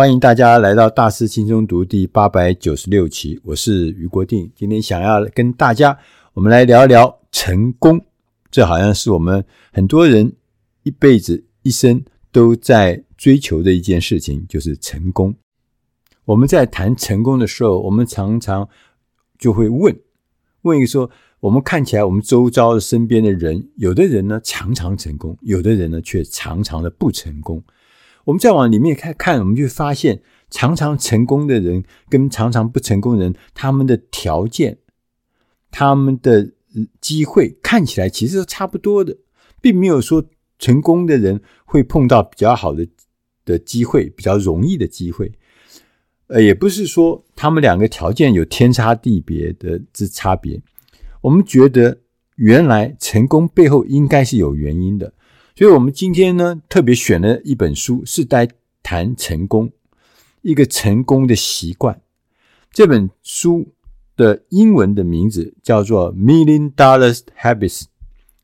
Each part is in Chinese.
欢迎大家来到《大师轻松读》第八百九十六期，我是余国定。今天想要跟大家，我们来聊一聊成功。这好像是我们很多人一辈子、一生都在追求的一件事情，就是成功。我们在谈成功的时候，我们常常就会问：问一个说，我们看起来我们周遭的身边的人，有的人呢常常成功，有的人呢却常常的不成功。我们再往里面看看，我们就发现，常常成功的人跟常常不成功的人，他们的条件、他们的机会看起来其实都差不多的，并没有说成功的人会碰到比较好的的机会、比较容易的机会。呃，也不是说他们两个条件有天差地别的之差别。我们觉得，原来成功背后应该是有原因的。所以，我们今天呢，特别选了一本书，是在谈成功，一个成功的习惯。这本书的英文的名字叫做《Million Dollar Habits》，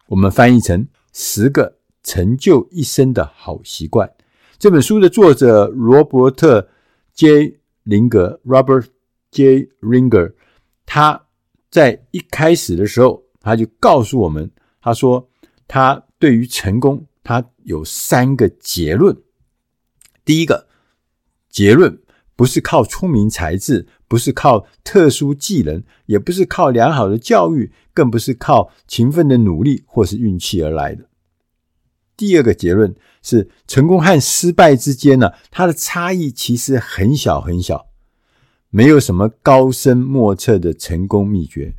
我们翻译成“十个成就一生的好习惯”。这本书的作者罗伯特 ·J· 林格 （Robert J. Ringer），他在一开始的时候，他就告诉我们，他说他。对于成功，他有三个结论。第一个结论不是靠聪明才智，不是靠特殊技能，也不是靠良好的教育，更不是靠勤奋的努力或是运气而来的。第二个结论是，成功和失败之间呢，它的差异其实很小很小，没有什么高深莫测的成功秘诀。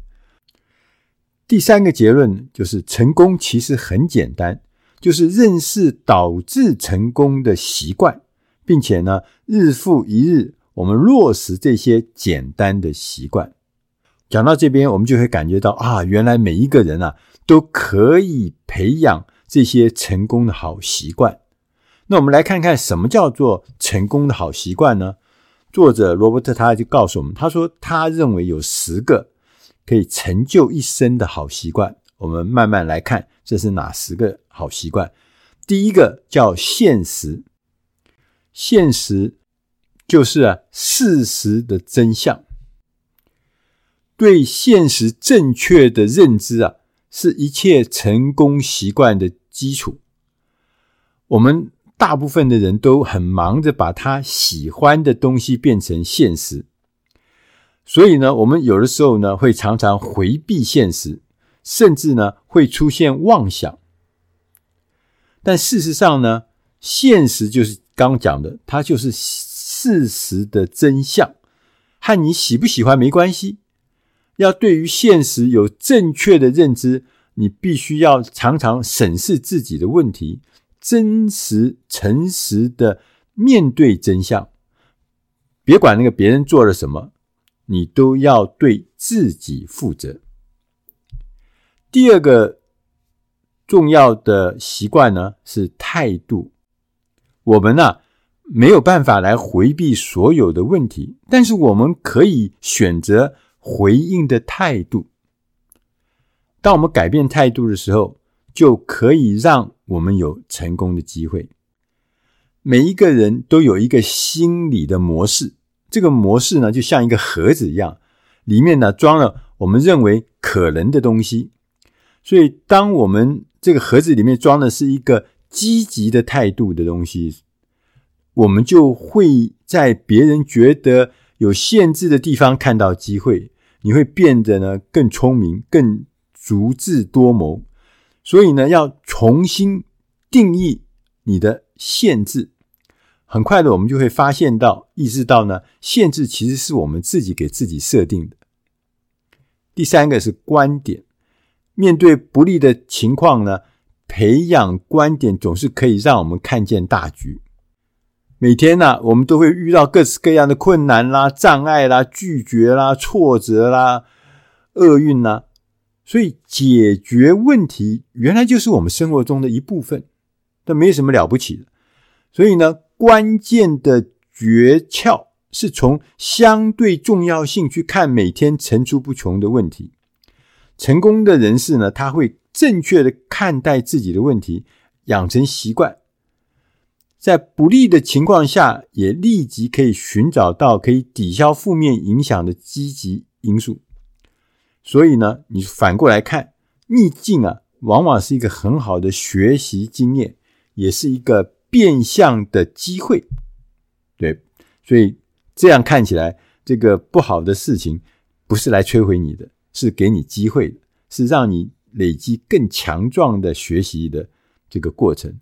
第三个结论就是，成功其实很简单，就是认识导致成功的习惯，并且呢，日复一日，我们落实这些简单的习惯。讲到这边，我们就会感觉到啊，原来每一个人啊，都可以培养这些成功的好习惯。那我们来看看什么叫做成功的好习惯呢？作者罗伯特他就告诉我们，他说他认为有十个。可以成就一生的好习惯，我们慢慢来看，这是哪十个好习惯？第一个叫现实，现实就是啊事实的真相。对现实正确的认知啊，是一切成功习惯的基础。我们大部分的人都很忙着把他喜欢的东西变成现实。所以呢，我们有的时候呢，会常常回避现实，甚至呢，会出现妄想。但事实上呢，现实就是刚讲的，它就是事实的真相，和你喜不喜欢没关系。要对于现实有正确的认知，你必须要常常审视自己的问题，真实、诚实的面对真相。别管那个别人做了什么。你都要对自己负责。第二个重要的习惯呢，是态度。我们呢、没有办法来回避所有的问题，但是我们可以选择回应的态度。当我们改变态度的时候，就可以让我们有成功的机会。每一个人都有一个心理的模式。这个模式呢，就像一个盒子一样，里面呢装了我们认为可能的东西。所以，当我们这个盒子里面装的是一个积极的态度的东西，我们就会在别人觉得有限制的地方看到机会。你会变得呢更聪明，更足智多谋。所以呢，要重新定义你的限制。很快的，我们就会发现到、意识到呢，限制其实是我们自己给自己设定的。第三个是观点，面对不利的情况呢，培养观点总是可以让我们看见大局。每天呢，我们都会遇到各式各样的困难啦、障碍啦、拒绝啦、挫折啦、厄运啦，所以解决问题原来就是我们生活中的一部分，这没什么了不起的。所以呢。关键的诀窍是从相对重要性去看每天层出不穷的问题。成功的人士呢，他会正确的看待自己的问题，养成习惯。在不利的情况下，也立即可以寻找到可以抵消负面影响的积极因素。所以呢，你反过来看，逆境啊，往往是一个很好的学习经验，也是一个变相的机会。对，所以这样看起来，这个不好的事情不是来摧毁你的，是给你机会的，是让你累积更强壮的学习的这个过程。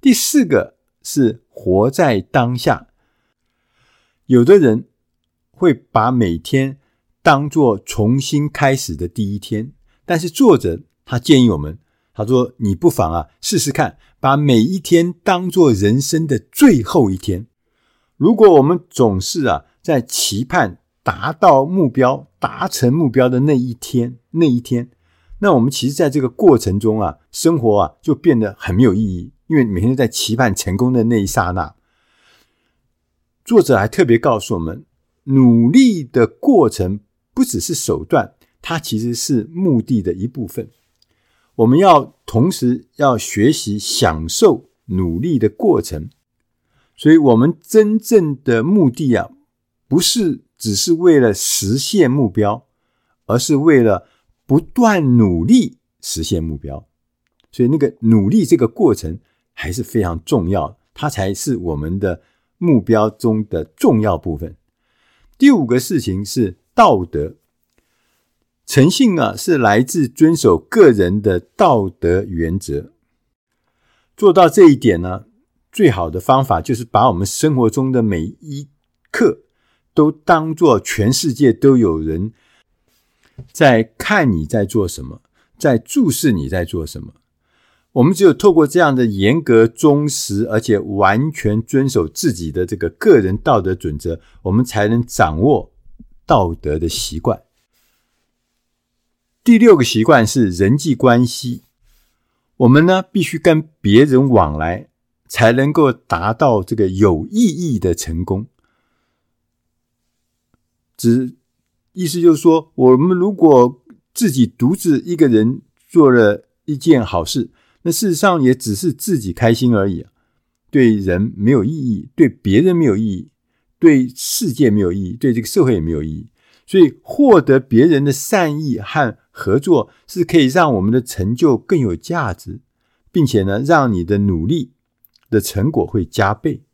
第四个是活在当下。有的人会把每天当做重新开始的第一天，但是作者他建议我们，他说：“你不妨啊试试看，把每一天当做人生的最后一天。如果我们总是啊在期盼达到目标、达成目标的那一天，那一天，那我们其实在这个过程中啊，生活啊就变得很没有意义。”因为每天在期盼成功的那一刹那，作者还特别告诉我们，努力的过程不只是手段，它其实是目的的一部分。我们要同时要学习享受努力的过程，所以，我们真正的目的啊，不是只是为了实现目标，而是为了不断努力实现目标。所以，那个努力这个过程。还是非常重要，它才是我们的目标中的重要部分。第五个事情是道德，诚信啊，是来自遵守个人的道德原则。做到这一点呢，最好的方法就是把我们生活中的每一刻都当作全世界都有人在看你在做什么，在注视你在做什么。我们只有透过这样的严格、忠实，而且完全遵守自己的这个个人道德准则，我们才能掌握道德的习惯。第六个习惯是人际关系，我们呢必须跟别人往来，才能够达到这个有意义的成功。只意思就是说，我们如果自己独自一个人做了一件好事。那事实上也只是自己开心而已，对人没有意义，对别人没有意义，对世界没有意义，对这个社会也没有意义。所以，获得别人的善意和合作，是可以让我们的成就更有价值，并且呢，让你的努力的成果会加倍。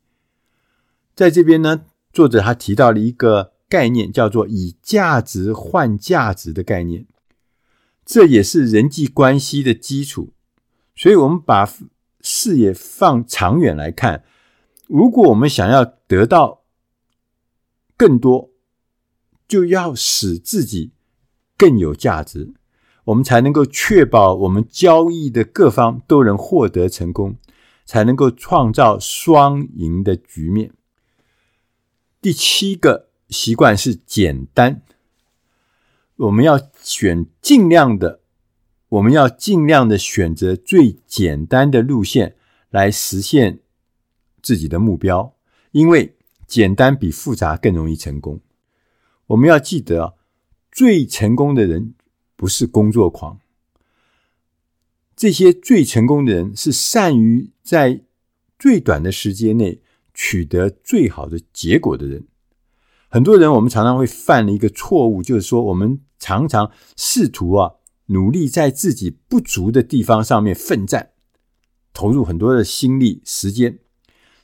在这边呢，作者他提到了一个概念，叫做以价值换价值的概念，这也是人际关系的基础。所以，我们把视野放长远来看，如果我们想要得到更多，就要使自己更有价值，我们才能够确保我们交易的各方都能获得成功，才能够创造双赢的局面。第七个习惯是简单，我们要选尽量的。我们要尽量的选择最简单的路线来实现自己的目标，因为简单比复杂更容易成功。我们要记得，最成功的人不是工作狂，这些最成功的人是善于在最短的时间内取得最好的结果的人。很多人，我们常常会犯了一个错误，就是说，我们常常试图啊。努力在自己不足的地方上面奋战，投入很多的心力、时间。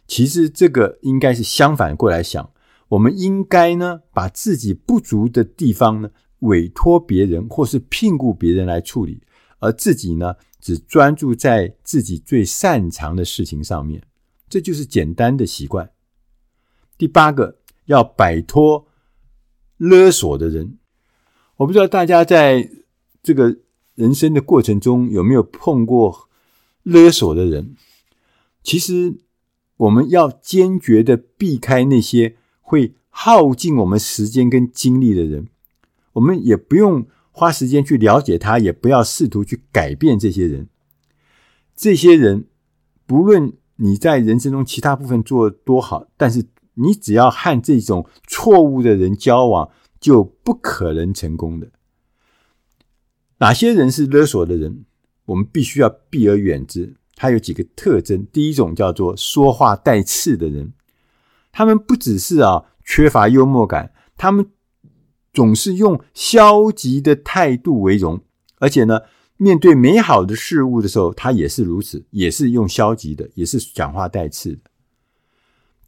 其实这个应该是相反过来想，我们应该呢把自己不足的地方呢委托别人或是聘雇别人来处理，而自己呢只专注在自己最擅长的事情上面。这就是简单的习惯。第八个，要摆脱勒索的人。我不知道大家在。这个人生的过程中有没有碰过勒索的人？其实我们要坚决的避开那些会耗尽我们时间跟精力的人。我们也不用花时间去了解他，也不要试图去改变这些人。这些人不论你在人生中其他部分做多好，但是你只要和这种错误的人交往，就不可能成功的。哪些人是勒索的人？我们必须要避而远之。他有几个特征。第一种叫做说话带刺的人，他们不只是啊缺乏幽默感，他们总是用消极的态度为荣，而且呢，面对美好的事物的时候，他也是如此，也是用消极的，也是讲话带刺的。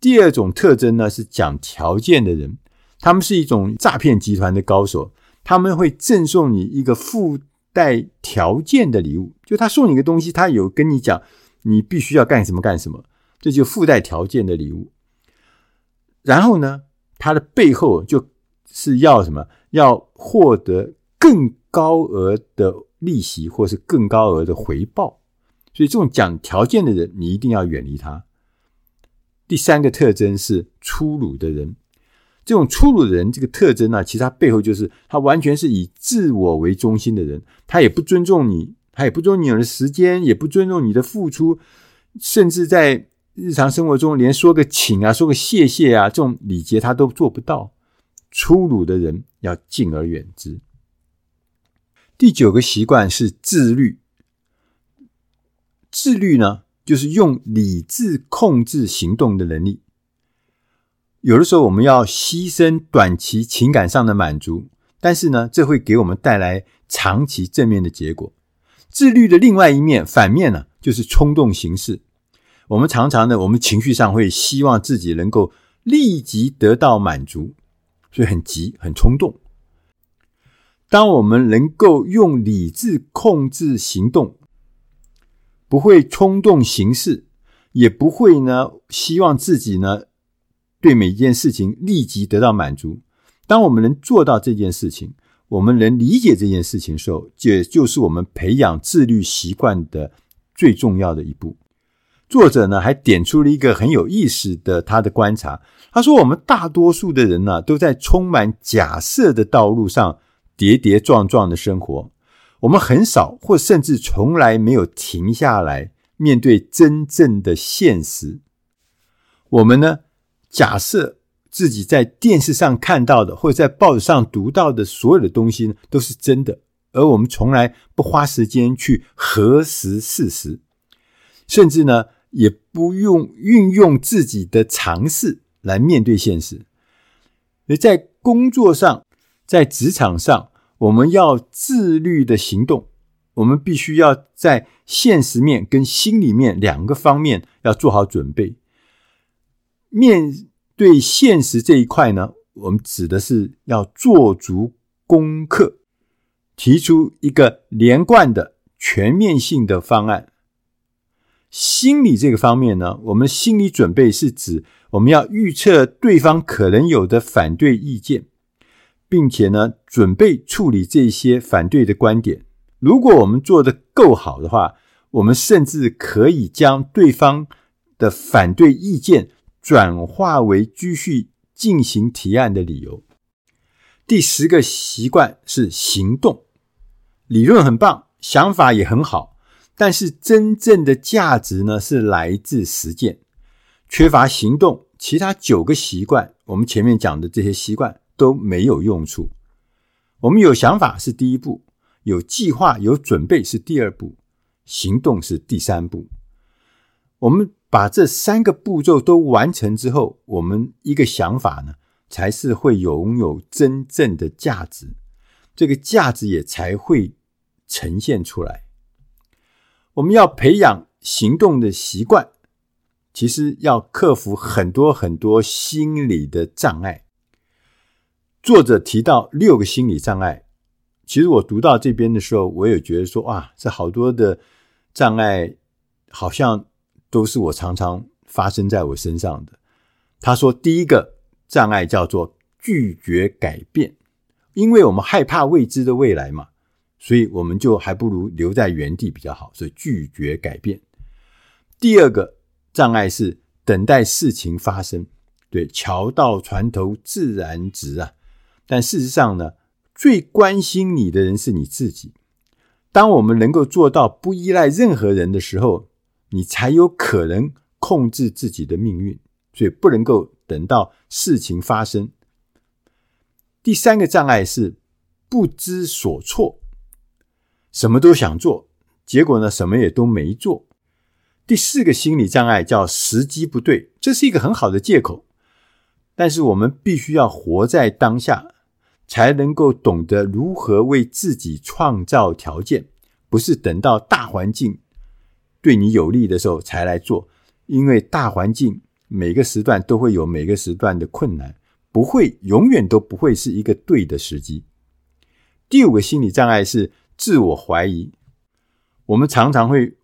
第二种特征呢，是讲条件的人，他们是一种诈骗集团的高手，他们会赠送你一个附带条件的礼物，就他送你个东西，他有跟你讲，你必须要干什么干什么，这就附带条件的礼物。然后呢，他的背后就是要什么？要获得更高额的利息，或是更高额的回报。所以，这种讲条件的人，你一定要远离他。第三个特征是粗鲁的人。这种粗鲁的人，这个特征呢，其实他背后就是他完全是以自我为中心的人，他也不尊重你，他也不尊重你的时间，也不尊重你的付出，甚至在日常生活中连说个请啊、说个谢谢啊这种礼节他都做不到。粗鲁的人要敬而远之。第九个习惯是自律。自律呢，就是用理智控制行动的能力。有的时候我们要牺牲短期情感上的满足，但是呢，这会给我们带来长期正面的结果。自律的另外一面，反面呢，就是冲动行事。我们常常呢，我们情绪上会希望自己能够立即得到满足，所以很急、很冲动。当我们能够用理智控制行动，不会冲动行事，也不会呢，希望自己呢。对每一件事情立即得到满足。当我们能做到这件事情，我们能理解这件事情的时候，这就是我们培养自律习惯的最重要的一步。作者呢还点出了一个很有意思的他的观察，他说：“我们大多数的人呢，都在充满假设的道路上跌跌撞撞的生活，我们很少或甚至从来没有停下来面对真正的现实。我们呢？”假设自己在电视上看到的，或者在报纸上读到的所有的东西呢，都是真的，而我们从来不花时间去核实事实，甚至呢，也不用运用自己的常识来面对现实。而在工作上，在职场上，我们要自律的行动，我们必须要在现实面跟心里面两个方面要做好准备。面对现实这一块呢，我们指的是要做足功课，提出一个连贯的全面性的方案。心理这个方面呢，我们心理准备是指我们要预测对方可能有的反对意见，并且呢，准备处理这些反对的观点。如果我们做得够好的话，我们甚至可以将对方的反对意见。转化为继续进行提案的理由。第十个习惯是行动。理论很棒，想法也很好，但是真正的价值呢，是来自实践。缺乏行动，其他九个习惯，我们前面讲的这些习惯都没有用处。我们有想法是第一步，有计划、有准备是第二步，行动是第三步。我们。把这三个步骤都完成之后，我们一个想法呢，才是会拥有真正的价值，这个价值也才会呈现出来。我们要培养行动的习惯，其实要克服很多很多心理的障碍。作者提到六个心理障碍，其实我读到这边的时候，我也觉得说，哇，这好多的障碍，好像。都是我常常发生在我身上的。他说，第一个障碍叫做拒绝改变，因为我们害怕未知的未来嘛，所以我们就还不如留在原地比较好，所以拒绝改变。第二个障碍是等待事情发生，对，桥到船头自然直啊。但事实上呢，最关心你的人是你自己。当我们能够做到不依赖任何人的时候，你才有可能控制自己的命运，所以不能够等到事情发生。第三个障碍是不知所措，什么都想做，结果呢，什么也都没做。第四个心理障碍叫时机不对，这是一个很好的借口，但是我们必须要活在当下，才能够懂得如何为自己创造条件，不是等到大环境对你有利的时候才来做，因为大环境每个时段都会有每个时段的困难，不会永远都不会是一个对的时机。第五个心理障碍是自我怀疑，我们常常会。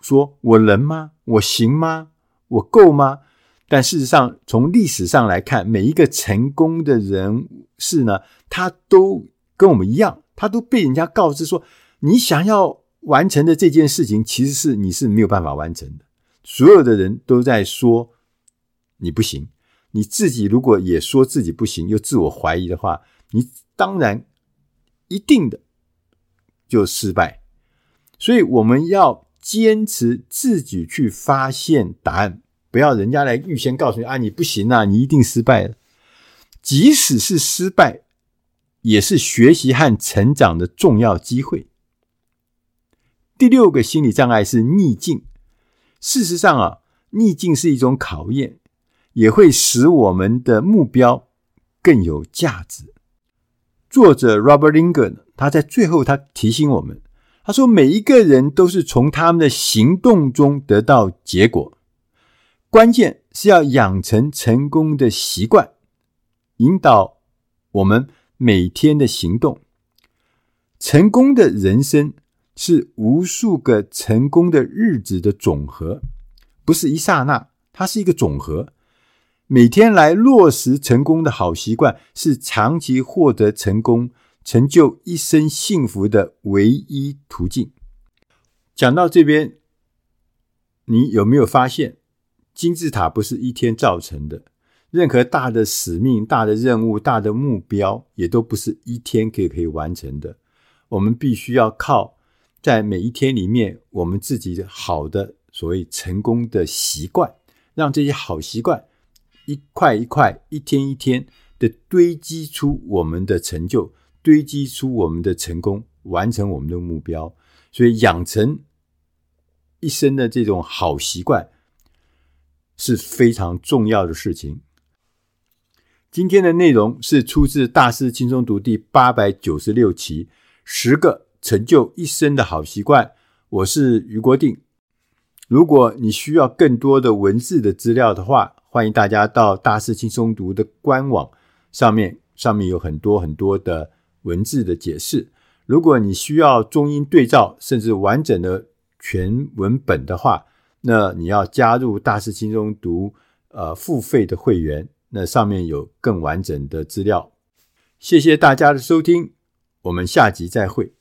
说我能吗？我行吗？我够吗？但事实上，从历史上来看，每一个成功的人士呢，他都跟我们一样，他都被人家告知说，你想要完成的这件事情，其实是你是没有办法完成的。所有的人都在说你不行，你自己如果也说自己不行，又自我怀疑的话，你当然一定的就失败。所以我们要。坚持自己去发现答案，不要人家来预先告诉你啊，你不行啊，你一定失败了。即使是失败，也是学习和成长的重要机会。第六个心理障碍是逆境。事实上啊，逆境是一种考验，也会使我们的目标更有价值。作者 Robert Linger 他在最后他提醒我们。他说：“每一个人都是从他们的行动中得到结果，关键是要养成成功的习惯，引导我们每天的行动。成功的人生是无数个成功的日子的总和，不是一刹那，它是一个总和。每天来落实成功的好习惯，是长期获得成功。”成就一生幸福的唯一途径。讲到这边，你有没有发现，金字塔不是一天造成的？任何大的使命、大的任务、大的目标，也都不是一天可以可以完成的。我们必须要靠在每一天里面，我们自己好的所谓成功的习惯，让这些好习惯一块一块、一天一天的堆积出我们的成就。堆积出我们的成功，完成我们的目标，所以养成一生的这种好习惯是非常重要的事情。今天的内容是出自《大师轻松读》第八百九十六期《十个成就一生的好习惯》，我是余国定。如果你需要更多的文字的资料的话，欢迎大家到《大师轻松读》的官网上面，上面有很多很多的。文字的解释，如果你需要中英对照，甚至完整的全文本的话，那你要加入大师轻松读呃付费的会员，那上面有更完整的资料。谢谢大家的收听，我们下集再会。